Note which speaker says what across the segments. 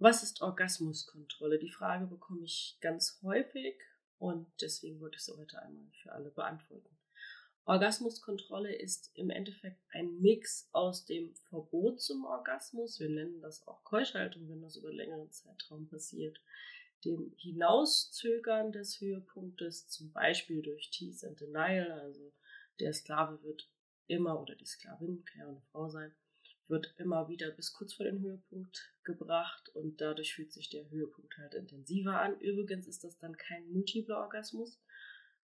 Speaker 1: Was ist Orgasmuskontrolle? Die Frage bekomme ich ganz häufig und deswegen wollte ich sie heute einmal für alle beantworten. Orgasmuskontrolle ist im Endeffekt ein Mix aus dem Verbot zum Orgasmus, wir nennen das auch Keuschhaltung, wenn das über längeren Zeitraum passiert, dem Hinauszögern des Höhepunktes, zum Beispiel durch Tease and Denial, also der Sklave wird immer oder die Sklavin, kann ja eine Frau sein, wird immer wieder bis kurz vor den Höhepunkt gebracht und dadurch fühlt sich der Höhepunkt halt intensiver an. Übrigens ist das dann kein multipler Orgasmus.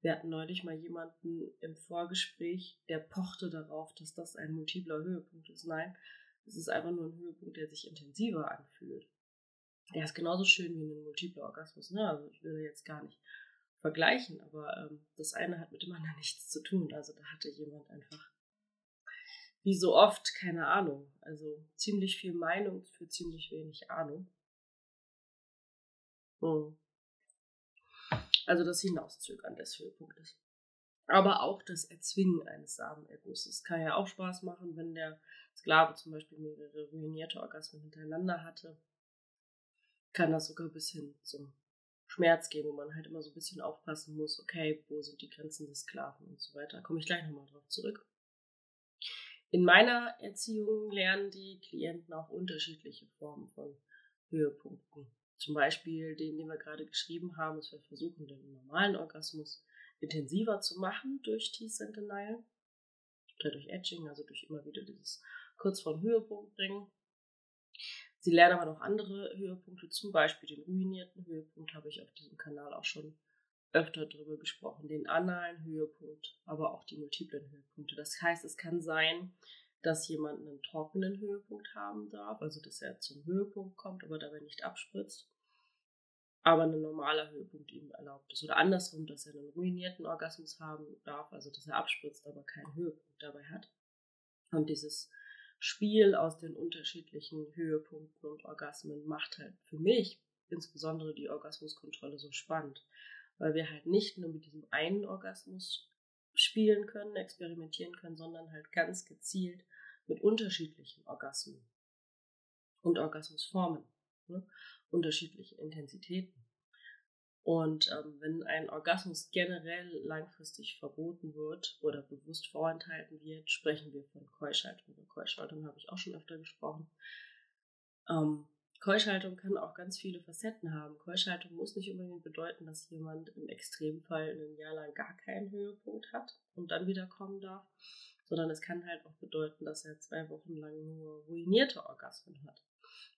Speaker 1: Wir hatten neulich mal jemanden im Vorgespräch, der pochte darauf, dass das ein multipler Höhepunkt ist. Nein, es ist einfach nur ein Höhepunkt, der sich intensiver anfühlt. Der ist genauso schön wie ein multipler Orgasmus. Ne? Also ich will jetzt gar nicht vergleichen, aber ähm, das eine hat mit dem anderen nichts zu tun. Also da hatte jemand einfach wie so oft, keine Ahnung. Also ziemlich viel Meinung für ziemlich wenig Ahnung. Hm. Also das Hinauszögern des Höhepunktes. Aber auch das Erzwingen eines Samenergusses kann ja auch Spaß machen, wenn der Sklave zum Beispiel mehrere ruinierte Orgasmen hintereinander hatte. Kann das sogar bis hin zum Schmerz gehen, wo man halt immer so ein bisschen aufpassen muss, okay, wo sind die Grenzen des Sklaven und so weiter. Komme ich gleich nochmal drauf zurück. In meiner Erziehung lernen die Klienten auch unterschiedliche Formen von Höhepunkten. Zum Beispiel den, den wir gerade geschrieben haben, dass wir versuchen, den normalen Orgasmus intensiver zu machen durch Tease and Denial oder durch Edging, also durch immer wieder dieses kurz vor Höhepunkt bringen. Sie lernen aber noch andere Höhepunkte, zum Beispiel den ruinierten Höhepunkt habe ich auf diesem Kanal auch schon öfter darüber gesprochen, den analen Höhepunkt, aber auch die multiplen Höhepunkte. Das heißt, es kann sein, dass jemand einen trockenen Höhepunkt haben darf, also dass er zum Höhepunkt kommt, aber dabei nicht abspritzt, aber ein normaler Höhepunkt ihm erlaubt ist. Oder andersrum, dass er einen ruinierten Orgasmus haben darf, also dass er abspritzt, aber keinen Höhepunkt dabei hat. Und dieses Spiel aus den unterschiedlichen Höhepunkten und Orgasmen macht halt für mich insbesondere die Orgasmuskontrolle so spannend weil wir halt nicht nur mit diesem einen Orgasmus spielen können, experimentieren können, sondern halt ganz gezielt mit unterschiedlichen Orgasmen und Orgasmusformen, ne? unterschiedliche Intensitäten. Und ähm, wenn ein Orgasmus generell langfristig verboten wird oder bewusst vorenthalten wird, sprechen wir von Keuschaltung. Über Keuschaltung habe ich auch schon öfter gesprochen. Ähm, Keuschhaltung kann auch ganz viele Facetten haben. Keuschhaltung muss nicht unbedingt bedeuten, dass jemand im Extremfall ein Jahr lang gar keinen Höhepunkt hat und dann wieder kommen darf, sondern es kann halt auch bedeuten, dass er zwei Wochen lang nur ruinierte Orgasmen hat.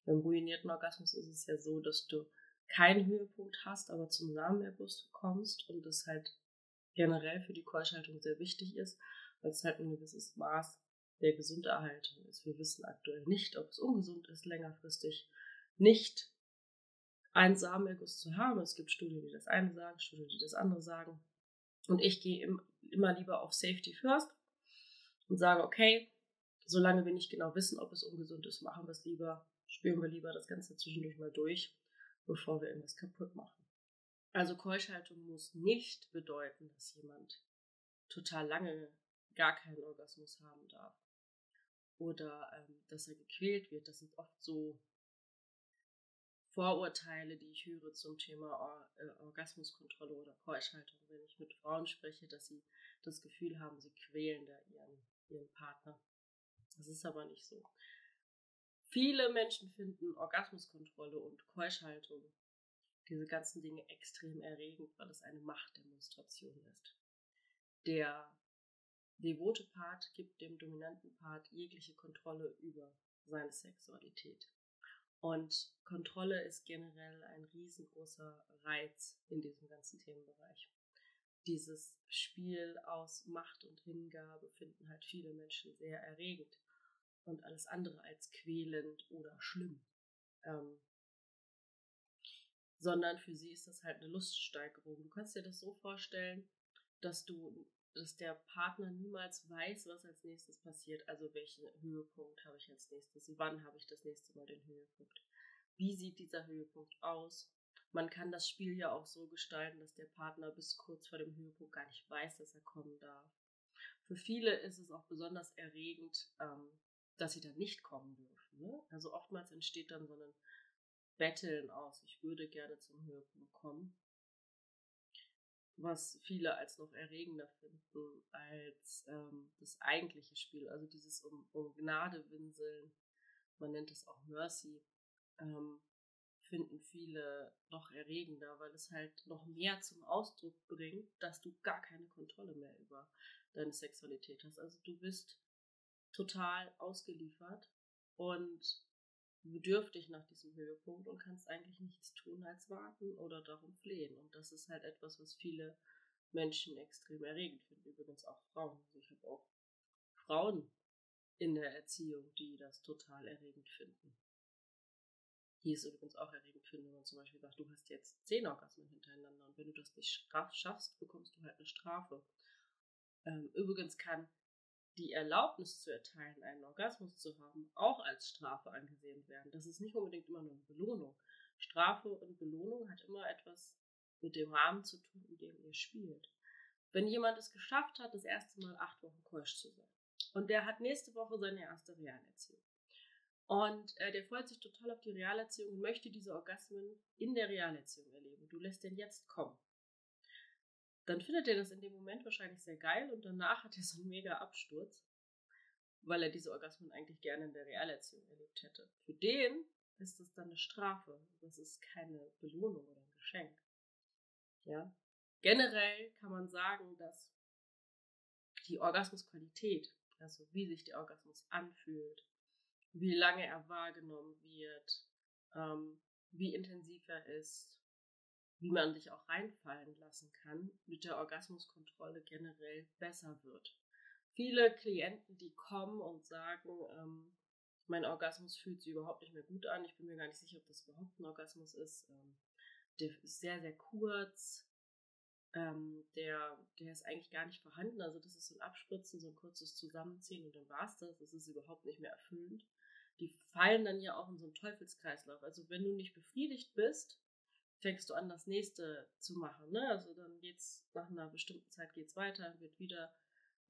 Speaker 1: Beim ruinierten Orgasmus ist es ja so, dass du keinen Höhepunkt hast, aber zum Samenerguss kommst und das halt generell für die Keuschhaltung sehr wichtig ist, weil es halt ein gewisses Maß der Gesunderhaltung ist. Wir wissen aktuell nicht, ob es ungesund ist, längerfristig nicht einen Samenerguss zu haben. Es gibt Studien, die das eine sagen, Studien, die das andere sagen. Und ich gehe immer lieber auf Safety First und sage, okay, solange wir nicht genau wissen, ob es ungesund ist, machen wir es lieber, spüren wir lieber das Ganze zwischendurch mal durch, bevor wir irgendwas kaputt machen. Also Keuschhaltung muss nicht bedeuten, dass jemand total lange gar keinen Orgasmus haben darf. Oder ähm, dass er gequält wird. Das sind oft so Vorurteile, die ich höre zum Thema Or äh, Orgasmuskontrolle oder Keuschhaltung, wenn ich mit Frauen spreche, dass sie das Gefühl haben, sie quälen da ihren, ihren Partner. Das ist aber nicht so. Viele Menschen finden Orgasmuskontrolle und Keuschhaltung, diese ganzen Dinge extrem erregend, weil es eine Machtdemonstration ist. Der devote Part gibt dem dominanten Part jegliche Kontrolle über seine Sexualität. Und Kontrolle ist generell ein riesengroßer Reiz in diesem ganzen Themenbereich. Dieses Spiel aus Macht und Hingabe finden halt viele Menschen sehr erregend und alles andere als quälend oder schlimm. Ähm, sondern für sie ist das halt eine Luststeigerung. Du kannst dir das so vorstellen, dass du dass der Partner niemals weiß, was als nächstes passiert. Also welchen Höhepunkt habe ich als nächstes? Wann habe ich das nächste Mal den Höhepunkt? Wie sieht dieser Höhepunkt aus? Man kann das Spiel ja auch so gestalten, dass der Partner bis kurz vor dem Höhepunkt gar nicht weiß, dass er kommen darf. Für viele ist es auch besonders erregend, ähm, dass sie dann nicht kommen dürfen. Ne? Also oftmals entsteht dann so ein Betteln aus, ich würde gerne zum Höhepunkt kommen. Was viele als noch erregender finden als ähm, das eigentliche Spiel, also dieses um, um Gnade winseln, man nennt es auch Mercy, ähm, finden viele noch erregender, weil es halt noch mehr zum Ausdruck bringt, dass du gar keine Kontrolle mehr über deine Sexualität hast. Also du bist total ausgeliefert und bedürftig nach diesem Höhepunkt und kannst eigentlich nichts tun als warten oder darum flehen. Und das ist halt etwas, was viele Menschen extrem erregend finden. Übrigens auch Frauen. Also ich habe auch Frauen in der Erziehung, die das total erregend finden. Die es übrigens auch erregend finden, wenn man zum Beispiel sagt, du hast jetzt zehn Orgasmen hintereinander und wenn du das nicht schaffst, bekommst du halt eine Strafe. Ähm, übrigens kann die Erlaubnis zu erteilen, einen Orgasmus zu haben, auch als Strafe angesehen werden. Das ist nicht unbedingt immer nur eine Belohnung. Strafe und Belohnung hat immer etwas mit dem Rahmen zu tun, in dem ihr spielt. Wenn jemand es geschafft hat, das erste Mal acht Wochen keusch zu sein, und der hat nächste Woche seine erste Realerziehung, und äh, der freut sich total auf die Realerziehung und möchte diese Orgasmen in der Realerziehung erleben. Du lässt den jetzt kommen dann findet er das in dem Moment wahrscheinlich sehr geil und danach hat er so einen mega Absturz, weil er diese Orgasmen eigentlich gerne in der Realerziehung erlebt hätte. Für den ist das dann eine Strafe. Das ist keine Belohnung oder ein Geschenk. Ja. Generell kann man sagen, dass die Orgasmusqualität, also wie sich der Orgasmus anfühlt, wie lange er wahrgenommen wird, ähm, wie intensiv er ist, wie man sich auch reinfallen lassen kann, mit der Orgasmuskontrolle generell besser wird. Viele Klienten, die kommen und sagen, ähm, mein Orgasmus fühlt sich überhaupt nicht mehr gut an, ich bin mir gar nicht sicher, ob das überhaupt ein Orgasmus ist, ähm, der ist sehr, sehr kurz, ähm, der, der ist eigentlich gar nicht vorhanden, also das ist so ein Abspritzen, so ein kurzes Zusammenziehen und dann war's das, das ist überhaupt nicht mehr erfüllend. Die fallen dann ja auch in so einen Teufelskreislauf. Also wenn du nicht befriedigt bist, fängst du an, das nächste zu machen. Ne? Also dann geht's nach einer bestimmten Zeit geht's weiter, wird wieder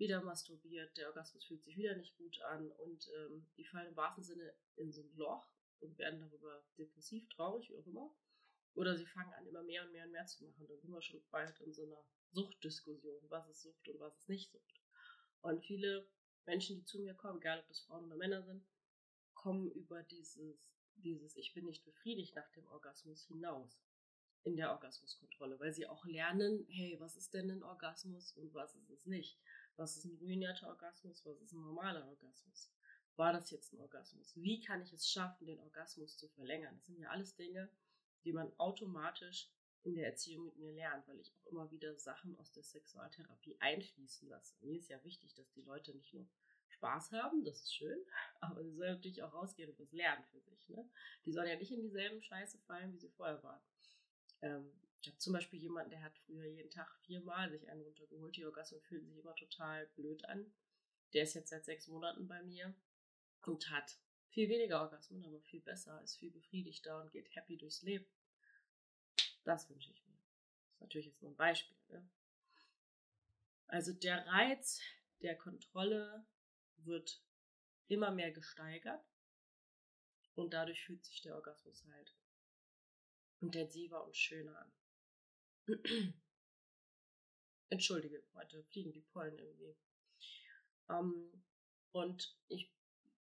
Speaker 1: wieder masturbiert, der Orgasmus fühlt sich wieder nicht gut an und ähm, die fallen im wahrsten Sinne in so ein Loch und werden darüber depressiv, traurig, wie auch immer. Oder sie fangen an, immer mehr und mehr und mehr zu machen. Dann sind wir schon bald in so einer Suchtdiskussion. Was ist Sucht und was ist nicht Sucht? Und viele Menschen, die zu mir kommen, egal ob das Frauen oder Männer sind, kommen über dieses, dieses Ich bin nicht befriedigt nach dem Orgasmus hinaus in der Orgasmuskontrolle, weil sie auch lernen, hey, was ist denn ein Orgasmus und was ist es nicht? Was ist ein ruinierter Orgasmus? Was ist ein normaler Orgasmus? War das jetzt ein Orgasmus? Wie kann ich es schaffen, den Orgasmus zu verlängern? Das sind ja alles Dinge, die man automatisch in der Erziehung mit mir lernt, weil ich auch immer wieder Sachen aus der Sexualtherapie einfließen lasse. Mir ist ja wichtig, dass die Leute nicht nur Spaß haben, das ist schön, aber sie sollen natürlich auch rausgehen und was lernen für sich. Ne? Die sollen ja nicht in dieselben Scheiße fallen, wie sie vorher waren. Ähm, ich habe zum Beispiel jemanden, der hat früher jeden Tag viermal sich einen runtergeholt. Die Orgasmen fühlen sich immer total blöd an. Der ist jetzt seit sechs Monaten bei mir und hat viel weniger Orgasmen, aber viel besser, ist viel befriedigter und geht happy durchs Leben. Das wünsche ich mir. Das ist natürlich jetzt nur ein Beispiel. Ne? Also der Reiz der Kontrolle wird immer mehr gesteigert und dadurch fühlt sich der Orgasmus halt intensiver und schöner an. Entschuldige, heute fliegen die Pollen irgendwie. Ähm, und ich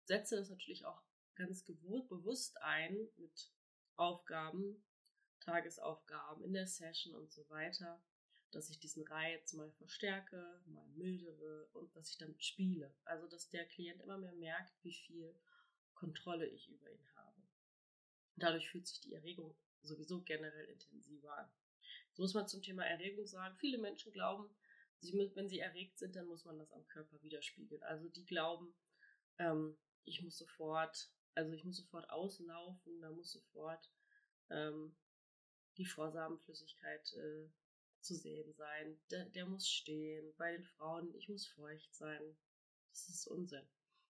Speaker 1: setze das natürlich auch ganz bewusst ein mit Aufgaben, Tagesaufgaben in der Session und so weiter, dass ich diesen Reiz mal verstärke, mal mildere und dass ich damit spiele. Also, dass der Klient immer mehr merkt, wie viel Kontrolle ich über ihn habe. Dadurch fühlt sich die Erregung sowieso generell intensiver an. So muss man zum Thema Erregung sagen. Viele Menschen glauben, wenn sie erregt sind, dann muss man das am Körper widerspiegeln. Also die glauben, ähm, ich muss sofort, also ich muss sofort auslaufen, da muss sofort ähm, die Vorsamenflüssigkeit äh, zu sehen sein. Der, der muss stehen. Bei den Frauen, ich muss feucht sein. Das ist Unsinn.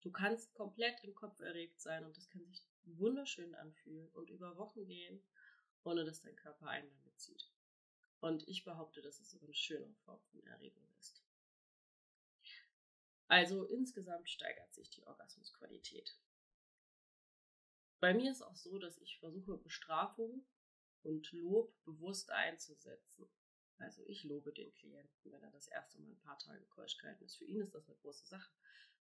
Speaker 1: Du kannst komplett im Kopf erregt sein und das kann sich wunderschön anfühlen und über Wochen gehen ohne dass dein Körper Einlage zieht. Und ich behaupte, dass es sogar eine schöne Form von Erregung ist. Also insgesamt steigert sich die Orgasmusqualität. bei mir ist auch so, dass ich versuche, Bestrafung und Lob bewusst einzusetzen. Also ich lobe den Klienten, wenn er das erste Mal ein paar Tage keusch gehalten ist. Für ihn ist das eine große Sache.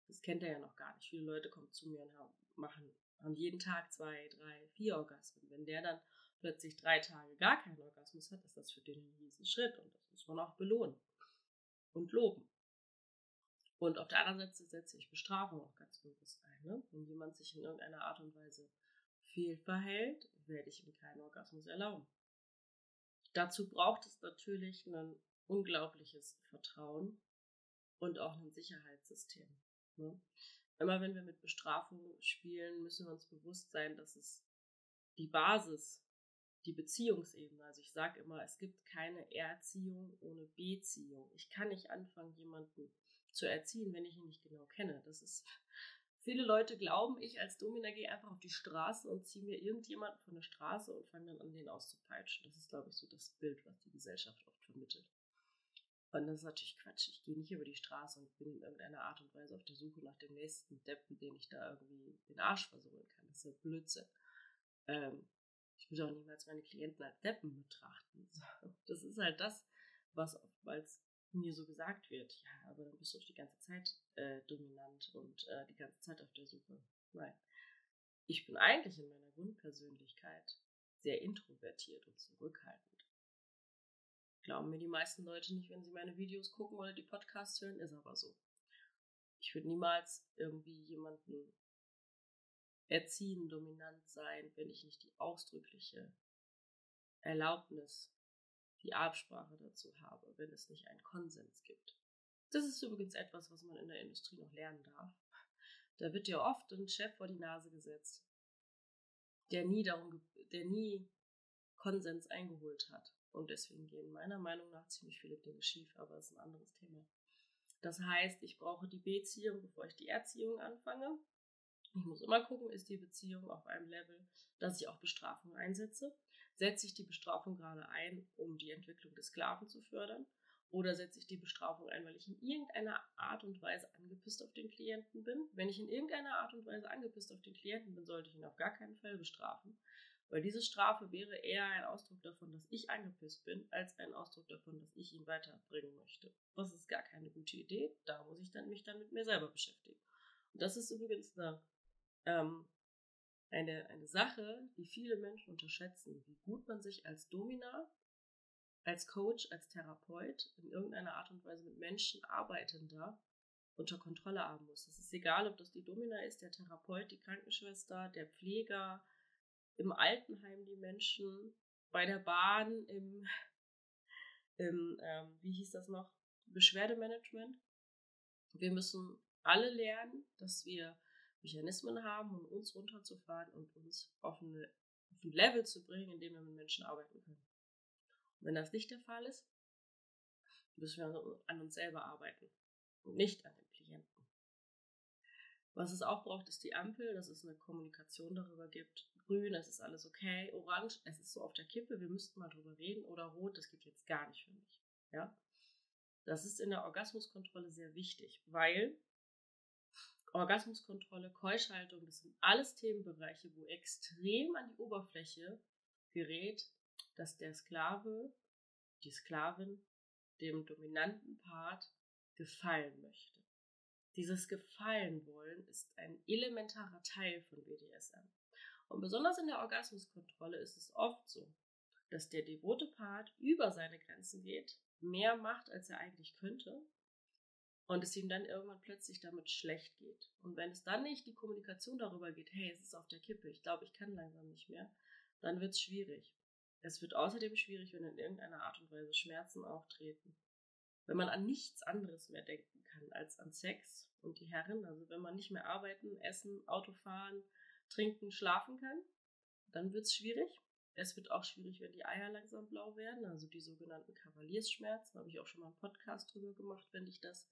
Speaker 1: Das kennt er ja noch gar nicht. Viele Leute kommen zu mir und machen, haben jeden Tag zwei, drei, vier Orgasmen. Wenn der dann plötzlich drei Tage gar keinen Orgasmus hat, ist das für den ein riesen Schritt und das muss man auch belohnen und loben. Und auf der anderen Seite setze ich Bestrafung auch ganz bewusst ein. Ne? Wenn jemand sich in irgendeiner Art und Weise fehlverhält, werde ich ihm keinen Orgasmus erlauben. Dazu braucht es natürlich ein unglaubliches Vertrauen und auch ein Sicherheitssystem. Ne? Immer wenn wir mit Bestrafung spielen, müssen wir uns bewusst sein, dass es die Basis, die Beziehungsebene, also ich sage immer, es gibt keine Erziehung ohne Beziehung. Ich kann nicht anfangen, jemanden zu erziehen, wenn ich ihn nicht genau kenne. Das ist Viele Leute glauben, ich als Domina gehe einfach auf die Straße und ziehe mir irgendjemanden von der Straße und fange dann an, den auszupeitschen. Das ist, glaube ich, so das Bild, was die Gesellschaft oft vermittelt. Und das ist natürlich Quatsch. Ich gehe nicht über die Straße und bin in irgendeiner Art und Weise auf der Suche nach dem nächsten Deppen, den ich da irgendwie den Arsch versohlen kann. Das ist ja Blödsinn. Ähm, ich würde auch niemals meine Klienten als Deppen betrachten. Das ist halt das, was oftmals mir so gesagt wird, ja, aber dann bist du auch die ganze Zeit äh, dominant und äh, die ganze Zeit auf der Suche. Nein. Ich bin eigentlich in meiner Grundpersönlichkeit sehr introvertiert und zurückhaltend. Glauben mir die meisten Leute nicht, wenn sie meine Videos gucken oder die Podcasts hören, ist aber so. Ich würde niemals irgendwie jemanden erziehen, dominant sein, wenn ich nicht die ausdrückliche Erlaubnis die Absprache dazu habe, wenn es nicht einen Konsens gibt. Das ist übrigens etwas, was man in der Industrie noch lernen darf. Da wird dir oft ein Chef vor die Nase gesetzt, der nie darum, der nie Konsens eingeholt hat. Und deswegen gehen meiner Meinung nach ziemlich viele Dinge schief, aber das ist ein anderes Thema. Das heißt, ich brauche die Beziehung, bevor ich die Erziehung anfange. Ich muss immer gucken, ist die Beziehung auf einem Level, dass ich auch Bestrafung einsetze setze ich die Bestrafung gerade ein, um die Entwicklung des Sklaven zu fördern? Oder setze ich die Bestrafung ein, weil ich in irgendeiner Art und Weise angepisst auf den Klienten bin? Wenn ich in irgendeiner Art und Weise angepisst auf den Klienten bin, sollte ich ihn auf gar keinen Fall bestrafen. Weil diese Strafe wäre eher ein Ausdruck davon, dass ich angepisst bin, als ein Ausdruck davon, dass ich ihn weiterbringen möchte. Das ist gar keine gute Idee. Da muss ich dann mich dann mit mir selber beschäftigen. Und das ist übrigens eine ähm, eine, eine Sache, die viele Menschen unterschätzen, wie gut man sich als Domina, als Coach, als Therapeut in irgendeiner Art und Weise mit Menschen arbeitender unter Kontrolle haben muss. Es ist egal, ob das die Domina ist, der Therapeut, die Krankenschwester, der Pfleger, im Altenheim die Menschen, bei der Bahn, im, im ähm, wie hieß das noch, Beschwerdemanagement. Wir müssen alle lernen, dass wir Mechanismen haben, um uns runterzufahren und uns auf, eine, auf ein Level zu bringen, in dem wir mit Menschen arbeiten können. Und wenn das nicht der Fall ist, müssen wir an uns selber arbeiten und nicht an den Klienten. Was es auch braucht, ist die Ampel, dass es eine Kommunikation darüber gibt. Grün, es ist alles okay. Orange, es ist so auf der Kippe, wir müssten mal drüber reden. Oder rot, das geht jetzt gar nicht für mich. Ja? Das ist in der Orgasmuskontrolle sehr wichtig, weil Orgasmuskontrolle, Keuschhaltung, das sind alles Themenbereiche, wo extrem an die Oberfläche gerät, dass der Sklave, die Sklavin, dem dominanten Part gefallen möchte. Dieses Gefallen wollen ist ein elementarer Teil von BDSM. Und besonders in der Orgasmuskontrolle ist es oft so, dass der devote Part über seine Grenzen geht, mehr macht, als er eigentlich könnte und es ihm dann irgendwann plötzlich damit schlecht geht. Und wenn es dann nicht die Kommunikation darüber geht, hey, es ist auf der Kippe, ich glaube, ich kann langsam nicht mehr, dann wird es schwierig. Es wird außerdem schwierig, wenn in irgendeiner Art und Weise Schmerzen auftreten. Wenn man an nichts anderes mehr denken kann als an Sex und die Herren, also wenn man nicht mehr arbeiten, essen, Auto fahren, trinken, schlafen kann, dann wird es schwierig. Es wird auch schwierig, wenn die Eier langsam blau werden, also die sogenannten Kavaliersschmerzen. Da habe ich auch schon mal einen Podcast drüber gemacht, wenn dich das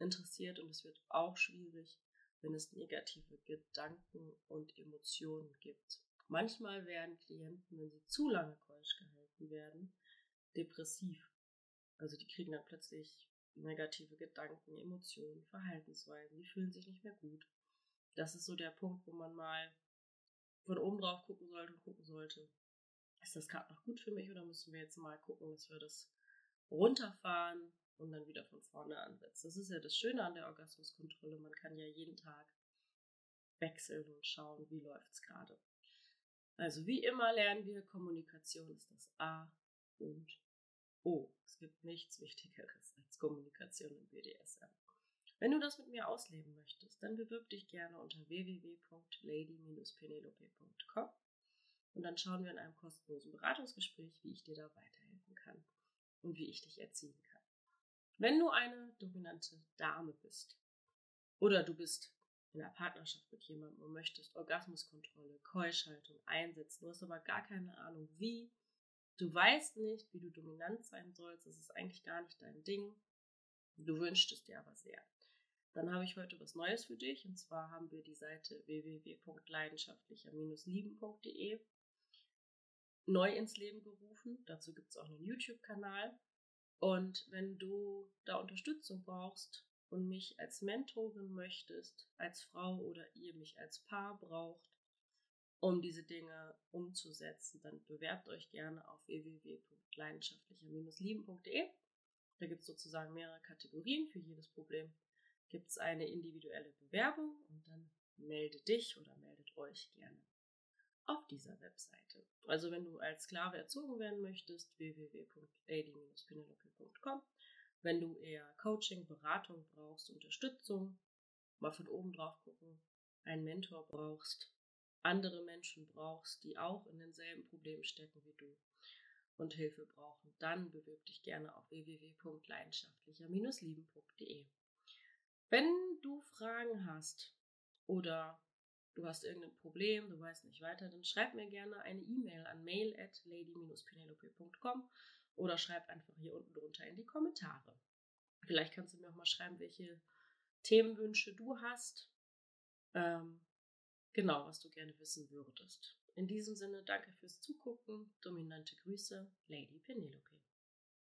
Speaker 1: interessiert und es wird auch schwierig, wenn es negative Gedanken und Emotionen gibt. Manchmal werden Klienten, wenn sie zu lange keusch gehalten werden, depressiv. Also die kriegen dann plötzlich negative Gedanken, Emotionen, Verhaltensweisen, die fühlen sich nicht mehr gut. Das ist so der Punkt, wo man mal von oben drauf gucken sollte und gucken sollte, ist das gerade noch gut für mich oder müssen wir jetzt mal gucken, dass wir das runterfahren und dann wieder von vorne ansetzen. Das ist ja das Schöne an der Orgasmuskontrolle. Man kann ja jeden Tag wechseln und schauen, wie läuft es gerade. Also wie immer lernen wir, Kommunikation ist das A und O. Es gibt nichts Wichtigeres als Kommunikation im BDSM. Wenn du das mit mir ausleben möchtest, dann bewirb dich gerne unter www.lady-penelope.com und dann schauen wir in einem kostenlosen Beratungsgespräch, wie ich dir da weiterhelfen kann und wie ich dich erziehen kann. Wenn du eine dominante Dame bist oder du bist in einer Partnerschaft mit jemandem und möchtest Orgasmuskontrolle, Keuschhaltung einsetzen, du hast aber gar keine Ahnung wie, du weißt nicht, wie du dominant sein sollst, das ist eigentlich gar nicht dein Ding, du wünschst es dir aber sehr. Dann habe ich heute was Neues für dich und zwar haben wir die Seite www.leidenschaftlicher-lieben.de neu ins Leben gerufen. Dazu gibt es auch einen YouTube-Kanal. Und wenn du da Unterstützung brauchst und mich als Mentorin möchtest, als Frau oder ihr mich als Paar braucht, um diese Dinge umzusetzen, dann bewerbt euch gerne auf www.leidenschaftlicher-lieben.de. Da gibt es sozusagen mehrere Kategorien für jedes Problem. Gibt es eine individuelle Bewerbung und dann melde dich oder meldet euch gerne auf dieser Webseite. Also wenn du als Sklave erzogen werden möchtest, www.lady-penelope.com. Wenn du eher Coaching, Beratung brauchst, Unterstützung, mal von oben drauf gucken, einen Mentor brauchst, andere Menschen brauchst, die auch in denselben Problemen stecken wie du und Hilfe brauchen, dann bewirb dich gerne auf www.leidenschaftlicher-lieben.de. Wenn du Fragen hast oder du hast irgendein Problem, du weißt nicht weiter, dann schreib mir gerne eine E-Mail an mail at lady-penelope.com oder schreib einfach hier unten drunter in die Kommentare. Vielleicht kannst du mir auch mal schreiben, welche Themenwünsche du hast. Ähm, genau, was du gerne wissen würdest. In diesem Sinne, danke fürs Zugucken. Dominante Grüße, Lady Penelope.